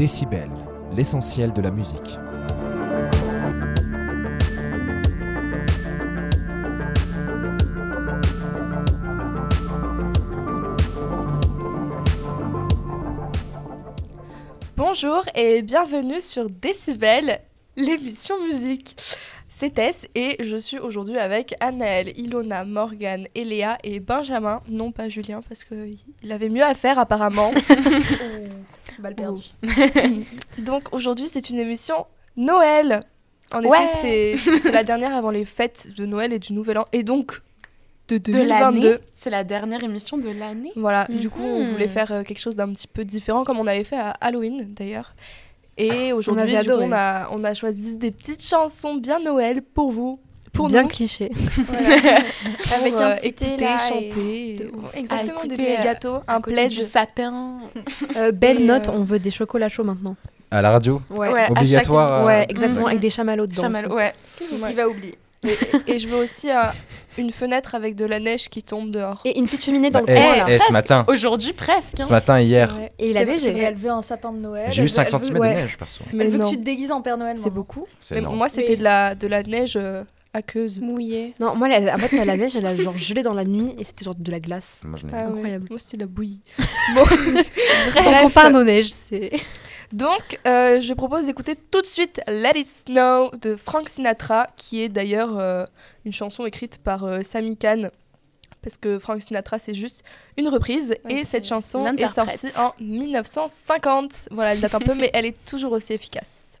Décibel, l'essentiel de la musique. Bonjour et bienvenue sur Décibel, l'émission musique. C'est Tess et je suis aujourd'hui avec Anaël, Ilona, Morgane, Eléa et Benjamin. Non pas Julien parce qu'il avait mieux à faire apparemment. Balle perdue. Donc aujourd'hui c'est une émission Noël. En effet c'est- la dernière avant les fêtes de Noël et du Nouvel An et donc de de 2022. l'année. C'est la dernière émission de l'année. Voilà, du coup, on Mhm. voulait faire euh, quelque chose d'un petit peu différent, comme on avait fait à Halloween d'ailleurs. Et aujourd'hui, du coup, adoré. on a, on a choisi des petites chansons bien Noël pour vous. Pour Bien nous, cliché. Voilà. Avec un euh, petit thé, là, chanter. et-. Exactement, des petits gâteaux, un pledge. du sapin. Euh, belle Et, note, euh, on veut des chocolats chauds maintenant. À la radio Ouais, Ouais, Obligatoire, chaque- euh, ouais exactement, avec des chamallows dedans. Chamal, aussi. ouais. Ouais. Il va oublier. Et je veux aussi euh, une fenêtre avec de la neige qui tombe dehors. Et une petite cheminée dans Bah, le eh, coin, là. eh, ce matin, Aujourd'hui, presque. hein. ce matin, hier. Et il a C'est neigé. vrai, Elle veut un sapin de Noël. j'ai eu elle 5 veut- elle cm de neige, perso. Mais Elle veut non. que tu te déguises en Père Noël. C'est beaucoup. Moi, c'était Mais- de la, de la neige euh, aqueuse. Mouillé. Non, moi, la- en fait, la neige, elle a genre gelé dans la nuit et c'était genre de la glace. Moi, je Ah ouais. Incroyable. Moi, c'était de la bouillie. Bon, On compare nos neiges, c'est. Donc, euh, je propose d'écouter tout de suite Let It Snow de Frank Sinatra, qui est d'ailleurs euh, une chanson écrite par euh, Sammy Kahn. Parce que Frank Sinatra, c'est juste une reprise. Ouais, et cette chanson est sortie en 1950. Voilà, elle date un peu, mais elle est toujours aussi efficace.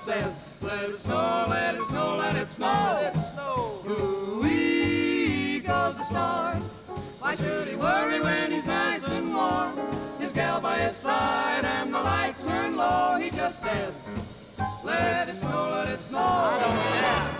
Says, let it snow, let it snow, let it snow. Let it snow. Ooh-wee goes the star. Why should he worry when he's nice and warm? His gal by his side and the lights turn low. He just says, let it snow, let it snow. I don't care.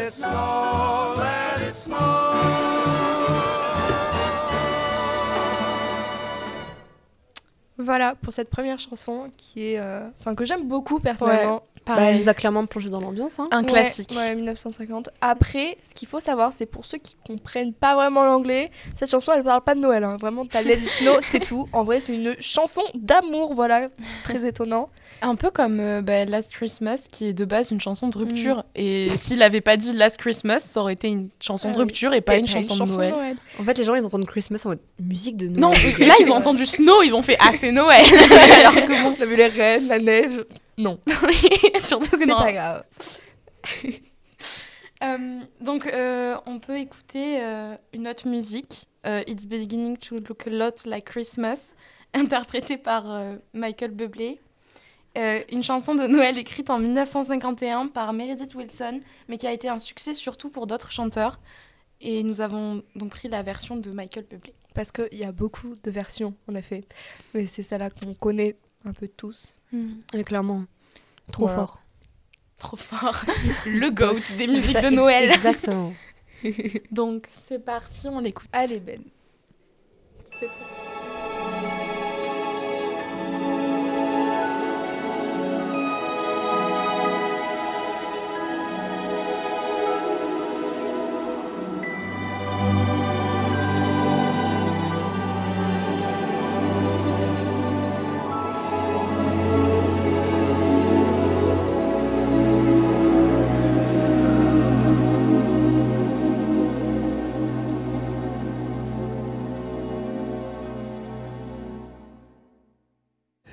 Voilà pour cette première chanson qui est, euh, enfin que j'aime beaucoup personnellement. Pareil. elle nous a clairement plongé dans l'ambiance. Hein. Un Ouais, classique. Ouais, 1950. Après, ce qu'il faut savoir, c'est pour ceux qui comprennent pas vraiment l'anglais, cette chanson, elle parle pas de Noël. hein. Vraiment, t'as Let It Snow, c'est tout. En vrai, c'est une chanson d'amour, voilà. Très étonnant. Un peu comme euh, bah, Last Christmas, qui est de base une chanson de rupture. Et s'il avait pas dit Last Christmas, ça aurait été une chanson Ah de rupture et pas Et une chanson, de Noël. En fait, les gens, ils entendent Christmas en mode musique de Noël. Non, là, ils ont entendu Snow, ils ont fait Ah, c'est Noël Alors que bon, t'as vu les rennes, la neige. Non, Surtout que c'est non. pas grave. Euh, donc, euh, on peut écouter euh, une autre musique, It's Beginning to Look a Lot Like Christmas, interprétée par Michael Bublé. Une chanson de Noël écrite en 1951 par Meredith Wilson, mais qui a été un succès surtout pour d'autres chanteurs. Et nous avons donc pris la version de Michael Bublé. Parce qu'il y a beaucoup de versions, en effet. Mais c'est celle-là qu'on connaît un peu tous. Et clairement, trop Voilà. fort. Trop fort. Le GOAT des musiques de Noël. Exactement. Donc, c'est parti, on l'écoute. Allez, Ben. C'est trop.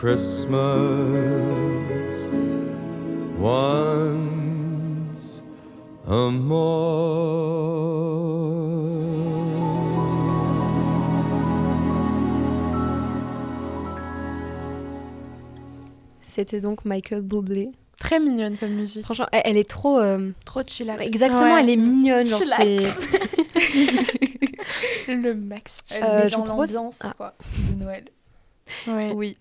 Christmas once a C'était donc Michael Bublé. Très mignonne comme musique. Franchement, elle, elle est trop. euh, Trop chillax. Exactement, Ouais. elle est mignonne. Genre, Chillax. c'est- Le max. Euh, je dans vous propose- l'ambiance, Ah. quoi, de Noël. Ouais. Oui.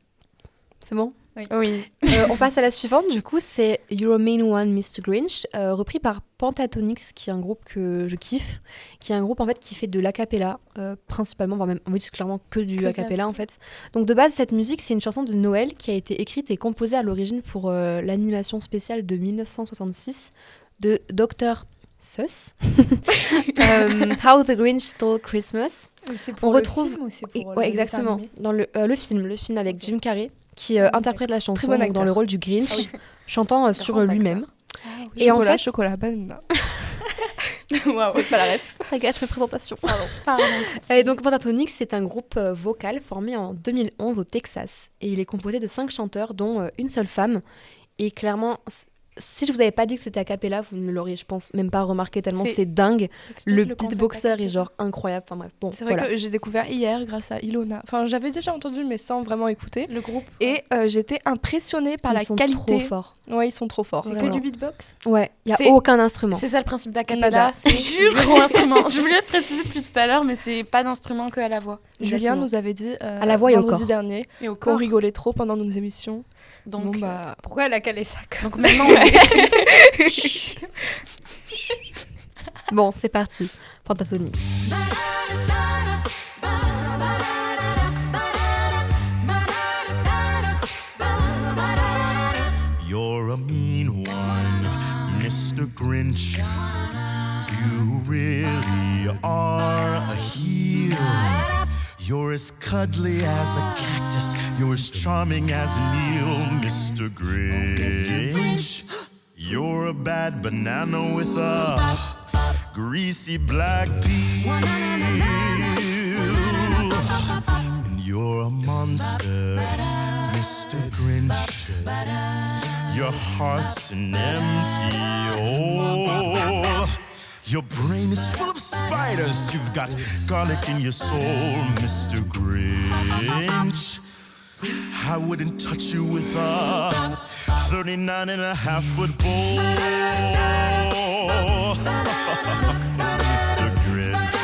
C'est bon Oui. Euh, on passe à la suivante, du coup, c'est Your Main One, Mr. Grinch, euh, repris par Pentatonix, qui est un groupe que je kiffe, qui est un groupe en fait qui fait de l'acapella, euh, principalement, voire même en fait, clairement que du acapella en fait. Donc de base, cette musique, c'est une chanson de Noël qui a été écrite et composée à l'origine pour euh, l'animation spéciale de 1966 de Dr. Seuss, Euh, How the Grinch Stole Christmas. C'est On le retrouve- film ou c'est Et- pour ouais, le dessin exactement. Dans le, euh, le film, le film avec Jim Carrey, qui euh, Ah interprète la chanson donc, dans le rôle du Grinch, Ah oui. chantant euh, sur euh, lui-même. Et Et en fait- chocolat, banane. Waouh. C'est pas la ref. Ça gâche mes présentations. Pardon. Et donc Pentatonix, c'est un groupe vocal formé en 2011 au Texas. Et il est composé de cinq chanteurs, dont une seule femme. Et clairement, si je vous avais pas dit que c'était a cappella, vous ne l'auriez, je pense, même pas remarqué tellement C'est- dingue. Le, beatboxer est genre incroyable. Enfin bref, bon, C'est vrai voilà. que j'ai découvert hier grâce à Ilona. Enfin, j'avais déjà entendu, mais sans vraiment écouter. Le groupe. Et euh, j'étais impressionnée par Ils la sont qualité. trop forts. Ouais, ils sont trop forts. C'est que du beatbox? Ouais, il y a aucun instrument. C'est ça le principe d'acapella, Nada. c'est zéro instrument. Je voulais préciser depuis tout à l'heure, mais c'est pas d'instrument que à la voix. Julien nous avait dit euh, À la voix et au corps. dernier Et au rigolait trop pendant nos émissions. Donc, bon, euh, bah, Pourquoi elle a calé ça comme- donc maintenant, on Bon, c'est parti. Pentatonique. You're a mean one, Mr. Grinch. You really are a heel. You're as cuddly as a cactus. You're as charming as an eel, Mr. Grinch. You're a bad banana with a greasy black peel. And you're a monster, Mr. Grinch. Your heart's an empty hole. Your brain is full of spiders. You've got garlic in your soul, Mr. Grinch. I wouldn't touch you with a 39 and a half foot bowl. Mr. Grinch.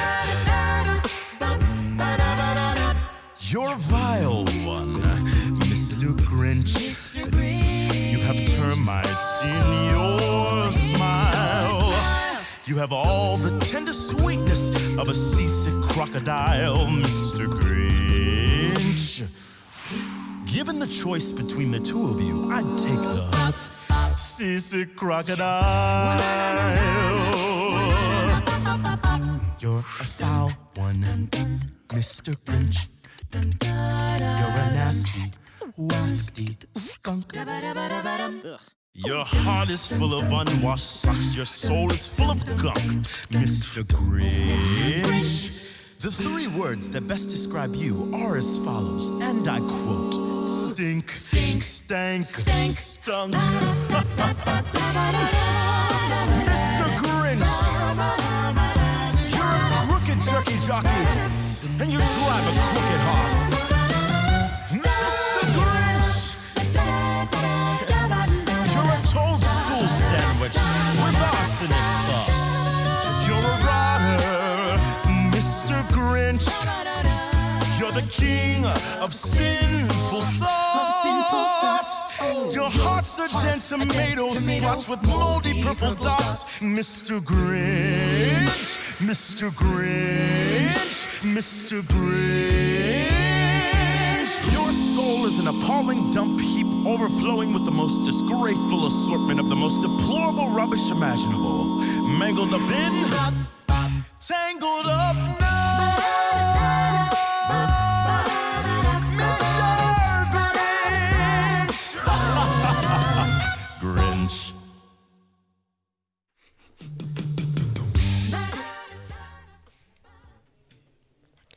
You're vile one, Mr. Grinch. You have termites in your. You have all the tender sweetness of a seasick crocodile, Mr. Grinch. Given the choice between the two of you, I'd take the seasick crocodile. You're a foul one, Mr. Grinch. You're a nasty, wasty skunk. Your heart is full of unwashed socks. Your soul is full of gunk, Mr. Grinch. The three words that best describe you are as follows, and I quote Stink, stink, stank, stunk. king of sinful sauce. Your heart's a dead tomato splotch with moldy purple dots. Mr. Grinch, Mr. Grinch, Mr. Grinch. Your soul is an appalling dump heap overflowing with the most disgraceful assortment of the most deplorable rubbish imaginable. Mangled up in, tangled up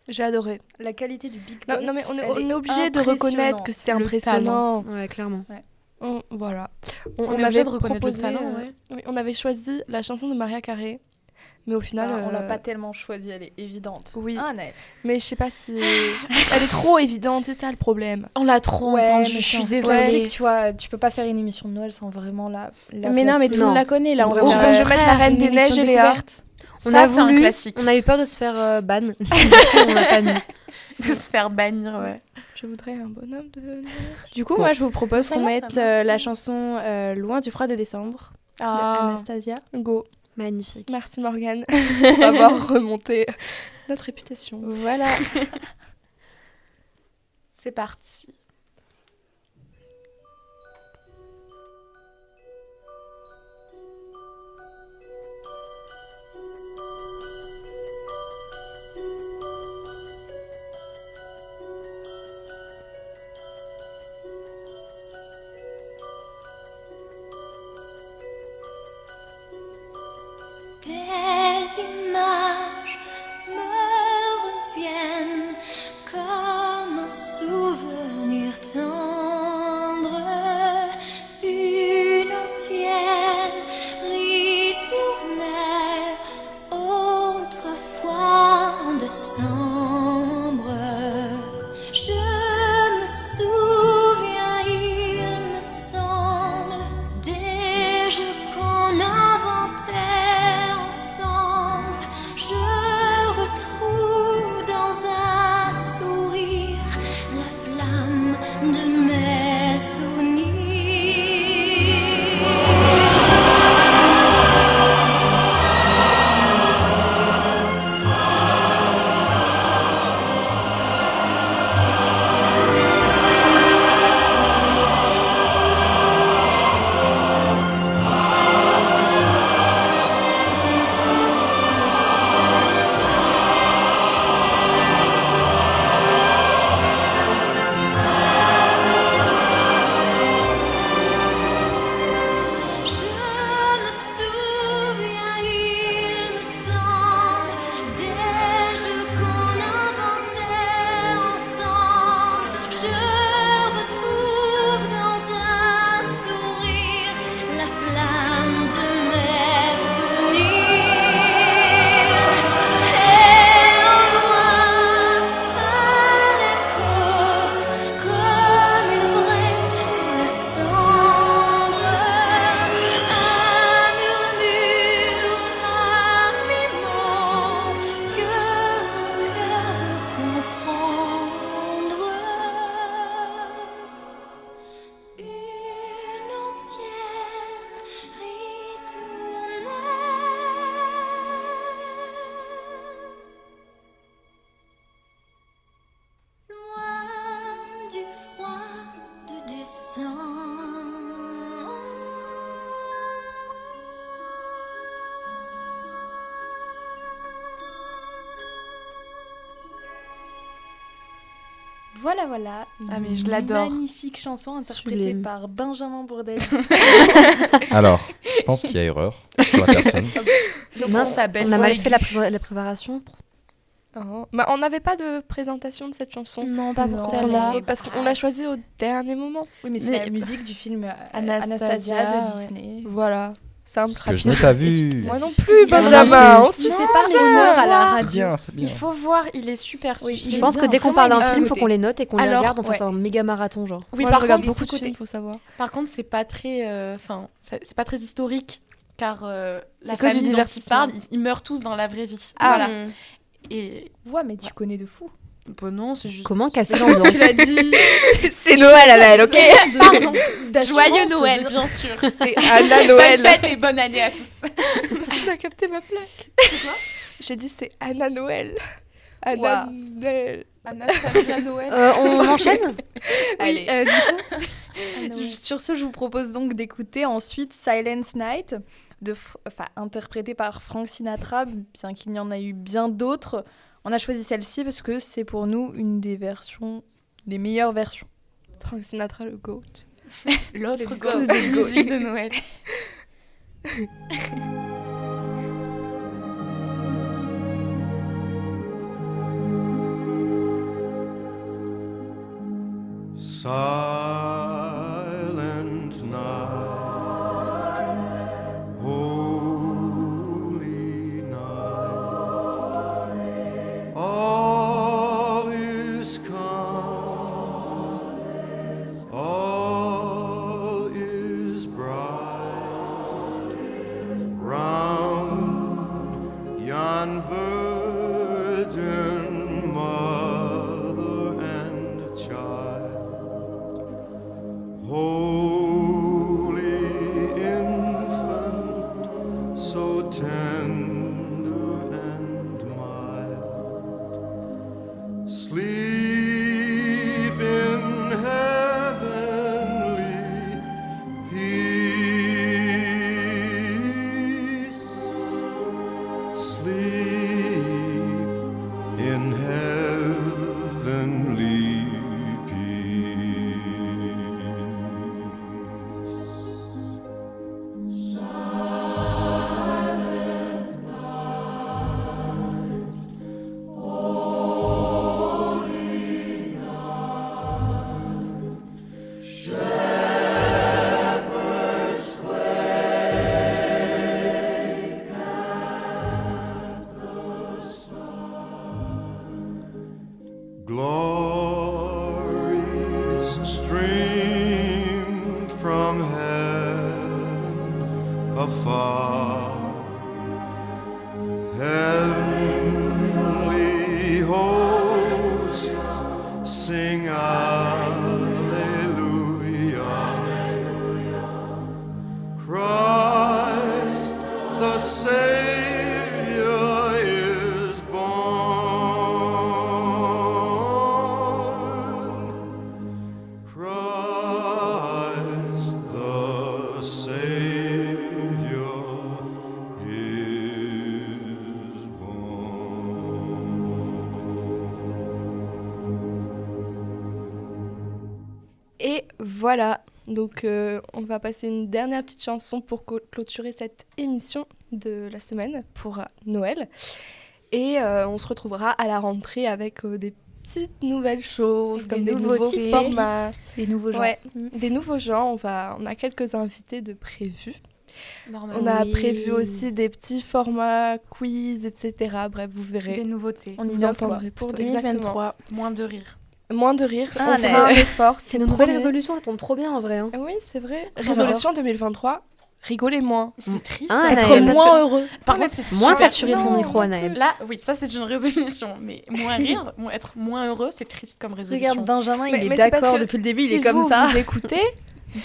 J'ai adoré. La qualité du Big Non, non, mais on est, elle on est obligé de reconnaître que c'est Le impressionnant. Ouais, clairement. On- voilà. On, avait de proposé, le talent, euh, ouais. oui, on avait choisi la chanson de Maria Carré, mais au final, Bah, on l'a euh, pas tellement choisie, elle est évidente. Oui. Ah, mais je sais pas si elle est trop évidente, c'est ça le problème. On l'a trop Ouais, entendu, mais je suis désolée. tu vois, tu peux pas faire une émission de Noël sans vraiment la. la mais non, mais tout le monde la connaît là. On ouais. je mettre la Reine des Neiges et Léa. On Ça, a c'est un voulu, classique. on a eu peur de se faire euh, ban. On l'a pas mis. De se faire bannir, ouais. Je voudrais un bonhomme de neige. Du coup, moi, je vous propose qu'on mette euh, la chanson euh, Loin du froid de décembre de Ah, Anastasia. go. Magnifique. Merci Morgane pour avoir remonté notre réputation. Voilà. C'est parti. 心吗？Voilà, voilà. Ah, mais je l'adore. Magnifique chanson interprétée Sublime. par Benjamin Bourdel. Alors, je pense qu'il y a erreur sur la personne. Donc, Mince, on on a mal fait la, pré- la préparation. Oh. Bah, on n'avait pas de présentation de cette chanson. non, pas pour celle-là. parce qu'on l'a choisie au dernier moment. Oui, mais c'est la musique du film euh, Anastasia, Anastasia, de ouais. Disney. Voilà. Simple, Que je n'ai pas vu. Moi non plus, Benjamin. On sait pas les honneurs à la C'est radio. bien, c'est bien. Il faut voir, il est super. Oui, Je film. pense que dès qu'on parle d'un film, il faut à qu'on les note et qu'on les regarde. On ouais. un méga marathon, genre. Oui, Moi, par je regarde contre, beaucoup de films, faut savoir. Par contre, c'est pas très, euh, enfin, c'est c'est pas très historique, car euh, la famille dont il divertissement. parle, ils, ils meurent tous dans la vraie vie. Ah. voilà. Et Ouais, mais tu connais de fou. Bon, non, c'est juste. Comment casser l'ambiance dit. C'est Noël, Annelle, ok Pardon. Joyeux Noël, bien sûr. C'est Anna Bonne Noël. fête et bonne année à tous. On a capté ma plaque. J'ai dit c'est Anna Noël. Anna. Noël. Noël. Euh, On enchaîne? Oui, Allez. euh, du coup, je- sur ce, je vous propose donc d'écouter ensuite Silence Night, de, F- enfin, interprété par Frank Sinatra, bien qu'il y en a eu bien d'autres. On a choisi celle-ci parce que c'est pour nous une des versions, des meilleures versions. Frank Sinatra, le GOAT. L'autre Les gosse gosses. de musique de Noël. pretend voilà. Donc, euh, on va passer une dernière petite chanson pour clôturer cette émission de la semaine pour euh, Noël. Et euh, on se retrouvera à la rentrée avec euh, des petites nouvelles choses, comme des des, nouveaux formats. Les nouveaux gens. Ouais, des nouveaux genres. On, va, on a quelques invités de prévus. Normalement, On a oui. prévu aussi des petits formats quiz, etc. Bref, vous verrez. des nouveautés. On y vous quoi. entendrez Pour plutôt. Exactement. 2023, moins de rire. Moins de rire. Ah, on mais- fera un effort. C'est nos nouvelles Promis. résolutions, elles tombent trop bien en vrai. hein. Oui, c'est vrai. Résolution 2023. Rigolez moins. C'est triste. Ah, hein. Anaël, Être parce moins heureux. Par contre, c'est Moins saturer son micro, Anaël. Là, oui, ça c'est une résolution, mais moins rire, moins- être moins heureux, c'est triste comme résolution. Regarde, Benjamin, Mais- il est d'accord depuis le début, il est comme vous, ça. vous écoutez,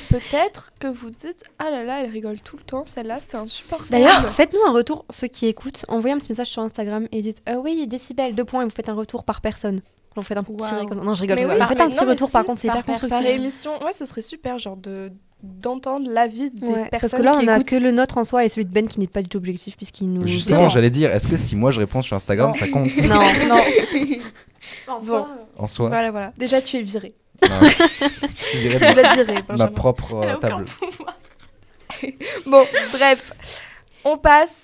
peut-être que vous dites Ah là là, elle rigole tout le temps, celle-là, c'est insupportable. D'ailleurs, faites-nous un retour, ceux qui écoutent. Envoyez un petit message sur Instagram et dites euh, Oui, décibel, deux points, et vous faites un retour par personne. Vous faites un petit Waouh. tiré comme ça. Non, je rigole. Mais je oui, rigole. par- Faites un mais petit non, mais retour, si, par contre, c'est hyper personne. par constructif. émission, ouais, ce serait super, genre de d'entendre l'avis des Ouais, personnes parce que là, qui on a écoutent. que le nôtre en soi et celui de Ben qui n'est pas du tout objectif puisqu'il nous. Justement, j'allais dire, est-ce que si moi je réponds sur Instagram, Non. ça compte Non, non. En Bon. soi, En soi, Voilà, voilà. Déjà, tu es viré. non, je suis viré de Vous êtes viré, ma propre euh, table. Bon, bref. On passe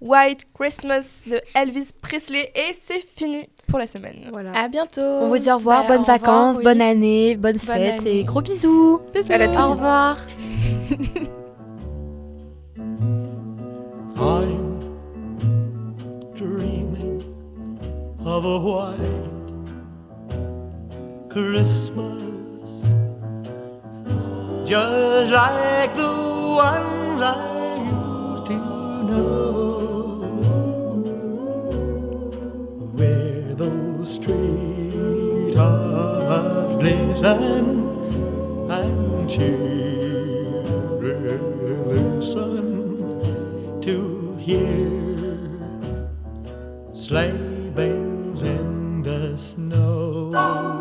White Christmas de Elvis Presley et c'est fini pour la semaine. voilà. À bientôt. On vous dit au revoir, Bah, bonnes au revoir, vacances, oui. bonne année, bonne fête année. et gros bisous. Elle a tout Au revoir. I'm dreaming of a white Christmas, just like the ones I streetlights and children listen to hear sleigh bells in the snow.